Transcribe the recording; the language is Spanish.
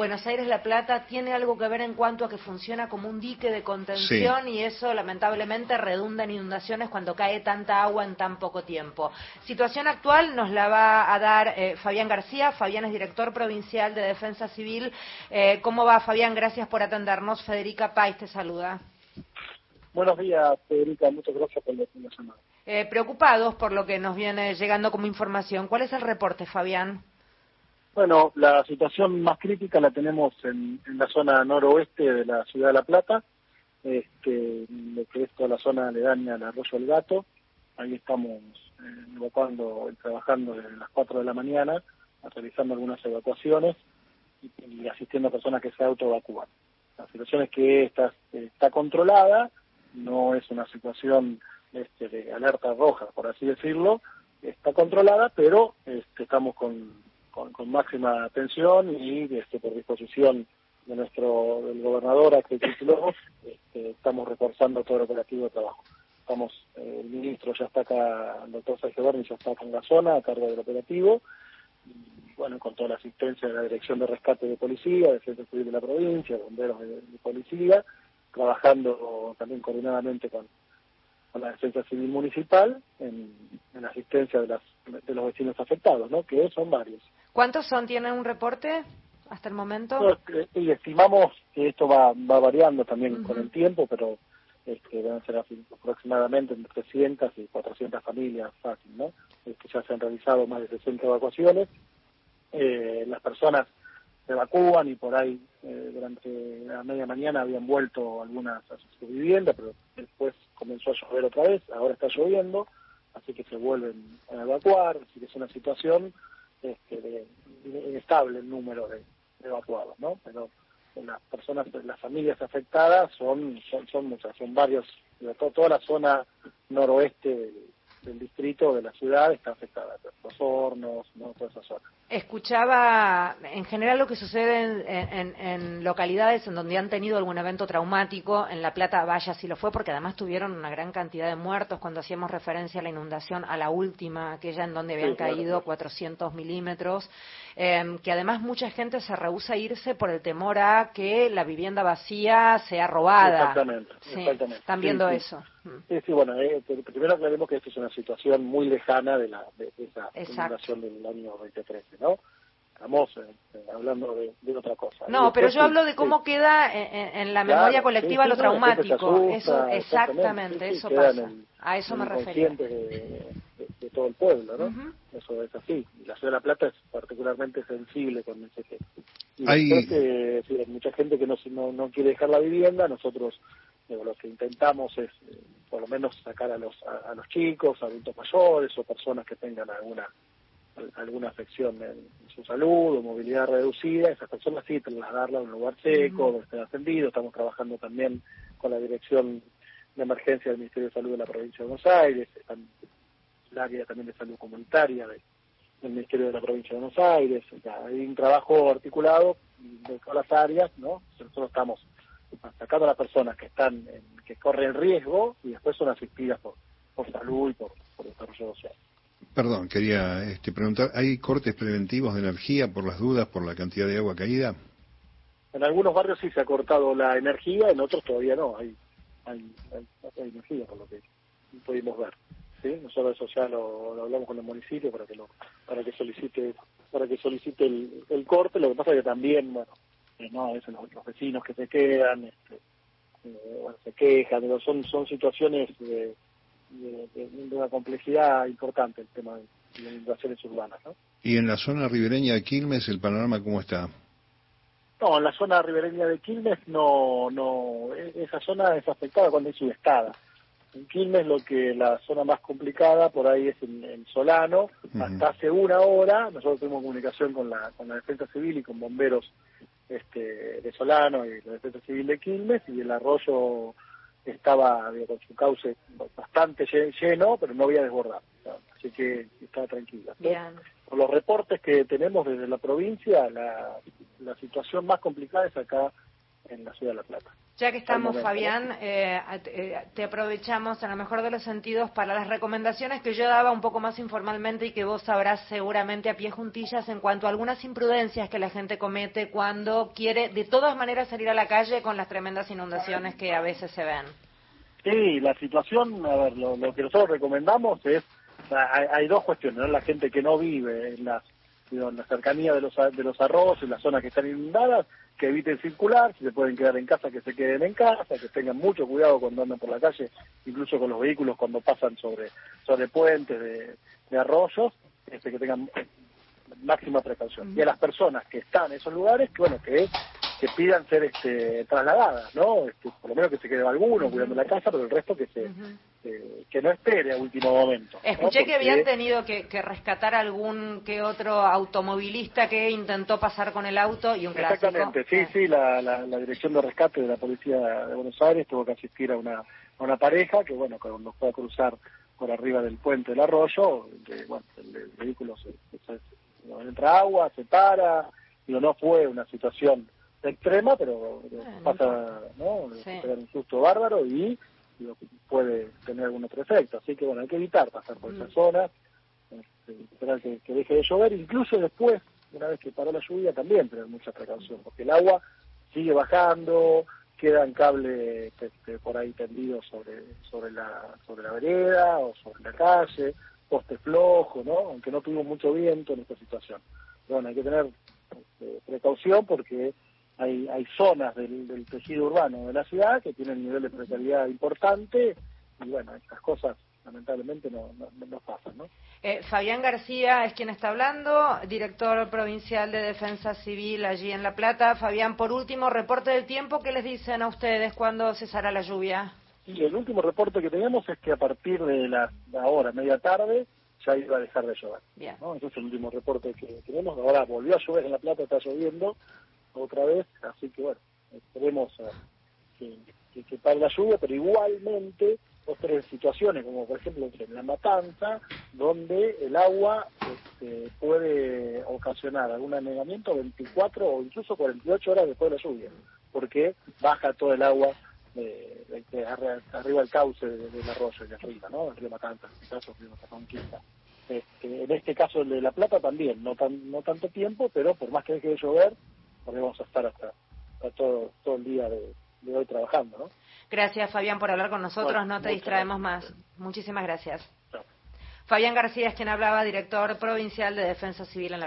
Buenos Aires-La Plata tiene algo que ver en cuanto a que funciona como un dique de contención y eso lamentablemente redunda en inundaciones cuando cae tanta agua en tan poco tiempo. Situación actual nos la va a dar eh, Fabián García. Fabián es director provincial de Defensa Civil. Eh, ¿Cómo va, Fabián? Gracias por atendernos. Federica Pais te saluda. Buenos días, Federica. Muchas gracias por la llamada. Eh, preocupados por lo que nos viene llegando como información. ¿Cuál es el reporte, Fabián? Bueno, la situación más crítica la tenemos en, la zona noroeste de la ciudad de La Plata, este, lo que es toda la zona aledaña al Arroyo del Gato. Ahí estamos eh, evacuando y trabajando desde las 4 de la mañana, realizando algunas evacuaciones y, asistiendo a personas que se autoevacúan. La situación es que esta está controlada, no es una situación este, de alerta roja, por así decirlo, está controlada, pero este, estamos con, con, máxima atención y este, por disposición de nuestro del gobernador Axel este, estamos reforzando todo el operativo de trabajo. Estamos, eh, el ministro ya está acá, el doctor Sergio Berni ya está acá en la zona a cargo del operativo, bueno, con toda la asistencia de la Dirección de Rescate de Policía, Defensa Civil de la provincia, bomberos de policía, trabajando también coordinadamente con, con la Defensa Civil Municipal en, en asistencia de, las, de los vecinos afectados, ¿no? que son varios. ¿Cuántos son? ¿Tienen un reporte hasta el momento? y estimamos que esto va, va variando también con el tiempo, pero este, deben ser aproximadamente entre 300 y 400 familias fácil, ¿no? Este, ya se han realizado más de 60 evacuaciones. Eh, las personas se evacúan y por ahí eh, durante la media mañana habían vuelto algunas a su vivienda, pero después comenzó a llover otra vez, ahora está lloviendo, así que se vuelven a evacuar, así que es una situación este, inestable el número de, evacuados, ¿no? Pero las personas, las familias afectadas son, son, son muchas, son varios, toda la zona noroeste del distrito, de la ciudad, está afectada. Hornos, ¿no? toda esa zona. Escuchaba en general lo que sucede en, localidades en donde han tenido algún evento traumático. En La Plata, vaya, si lo fue, porque además tuvieron una gran cantidad de muertos cuando hacíamos referencia a la inundación, a la última, aquella en donde habían caído 400 milímetros. Em, que además mucha gente se rehúsa a irse por el temor a que la vivienda vacía sea robada. Exactamente, exactamente. Están viendo eso. Sí, sí, bueno, eh, primero aclaremos que esto es una situación muy lejana de, la, de, esa inundación del año 2013, ¿no? Estamos eh, eh, hablando de, otra cosa. No, pero yo hablo de cómo queda en, la memoria colectiva lo traumático. eso, exactamente, eso pasa. a eso me refería. De, de, todo el pueblo, ¿no? Eso es así. La ciudad de La Plata es particularmente sensible con ese tema. Y hay... hay mucha gente que no, no, no quiere dejar la vivienda, nosotros lo que intentamos es eh, por lo menos sacar a los a, los chicos, adultos mayores o personas que tengan alguna alguna afección en, su salud o movilidad reducida, esas personas sí trasladarla a un lugar seco, donde estén atendidos. Estamos trabajando también con la dirección de emergencia del Ministerio de Salud de la provincia de Buenos Aires, están el área también de salud comunitaria del Ministerio de la provincia de Buenos Aires, hay un trabajo articulado de todas las áreas, ¿no? Nosotros estamos sacando a las personas que están que corren riesgo y después son asistidas por, por salud y por, por desarrollo social. Perdón, quería este, preguntar, ¿hay cortes preventivos de energía por las dudas, por la cantidad de agua caída? En algunos barrios sí se ha cortado la energía, en otros todavía no, hay, hay, hay, energía por lo que pudimos ver. ¿sí? Nosotros eso ya lo, hablamos con el municipio para que lo, para que solicite para que solicite el, el corte, lo que pasa es que también, bueno, no a veces los, vecinos que se quedan este, eh, se quejan pero son son situaciones de, una complejidad importante el tema de, las inundaciones urbanas ¿no? y en la zona ribereña de Quilmes el panorama cómo está no en la zona ribereña de Quilmes no no e, esa zona es afectada cuando hay subestada en Quilmes lo que la zona más complicada por ahí es en, Solano. Hasta hace una hora nosotros tuvimos comunicación con la con la defensa civil y con bomberos este, de Solano y la Defensa Civil de Quilmes y el arroyo estaba con su cauce bastante lleno, pero no había desbordado, así que estaba tranquila. Por los reportes que tenemos desde la provincia, la, la situación más complicada es acá en la ciudad de La Plata. Ya que estamos, Fabián, eh, eh, te aprovechamos en lo mejor de los sentidos para las recomendaciones que yo daba un poco más informalmente y que vos sabrás seguramente a pie juntillas en cuanto a algunas imprudencias que la gente comete cuando quiere de todas maneras salir a la calle con las tremendas inundaciones que a veces se ven. Sí, la situación, a ver, lo, que nosotros recomendamos es, hay, dos cuestiones, La gente que no vive en las en la cercanía de los, de los arroyos, en las zonas que están inundadas, que eviten circular, si se pueden quedar en casa, que se queden en casa, que tengan mucho cuidado cuando andan por la calle, incluso con los vehículos cuando pasan sobre, sobre puentes de, arroyos, este, que tengan máxima precaución. Y a las personas que están en esos lugares, que bueno, que que pidan ser este, trasladadas, ¿no? Este, por lo menos que se quede alguno cuidando la casa, pero el resto que se que no espere a último momento. Escuché que habían tenido que, rescatar algún que otro automovilista que intentó pasar con el auto y un clásico. Exactamente, sí, sí, la, la, dirección de rescate de la policía de Buenos Aires tuvo que asistir a una, a una pareja que, bueno, cuando fue a cruzar por arriba del puente del arroyo, que, bueno, el, vehículo se, entra agua, se para, digo, no fue una situación extrema, pero pasa, ¿no? Sí. un susto bárbaro y puede tener algún otro efecto. Así que bueno, hay que evitar pasar por esa mm. zona, este, esperar que, deje de llover, incluso después, una vez que paró la lluvia, también tener mucha precaución, porque el agua sigue bajando, quedan cables este, por ahí tendidos sobre, sobre, la, sobre la vereda o sobre la calle, poste flojo, ¿no? Aunque no tuvimos mucho viento en esta situación. Bueno, hay que tener este, precaución porque hay, hay zonas del, tejido urbano de la ciudad que tienen un nivel de precariedad importante y bueno, estas cosas lamentablemente no, no, pasan. ¿no? Eh, Fabián García es quien está hablando, director provincial de Defensa Civil allí en La Plata. Fabián, por último, reporte del tiempo, ¿qué les dicen a ustedes cuando cesará la lluvia? Sí, el último reporte que tenemos es que a partir de la, hora, media tarde, ya iba a dejar de llover. ¿no? Ese es el último reporte que tenemos. Ahora volvió a llover en La Plata, está lloviendo otra vez, así que bueno, esperemos que, que, pare la lluvia, pero igualmente otras situaciones, como por ejemplo en la matanza, donde el agua este, puede ocasionar algún anegamiento 24 o incluso 48 horas después de la lluvia, porque baja todo el agua de, arriba del cauce del arroyo de arriba, ¿no? El río Matanza, en este caso, el río Conquista. Este, en este caso el de La Plata también, no, tan, no tanto tiempo, pero por más que deje de llover, podemos estar hasta, todo, todo el día de, hoy trabajando. ¿no? Gracias, Fabián, por hablar con nosotros. no te distraemos más. Muchísimas gracias. Fabián García es quien hablaba, director provincial de Defensa Civil en la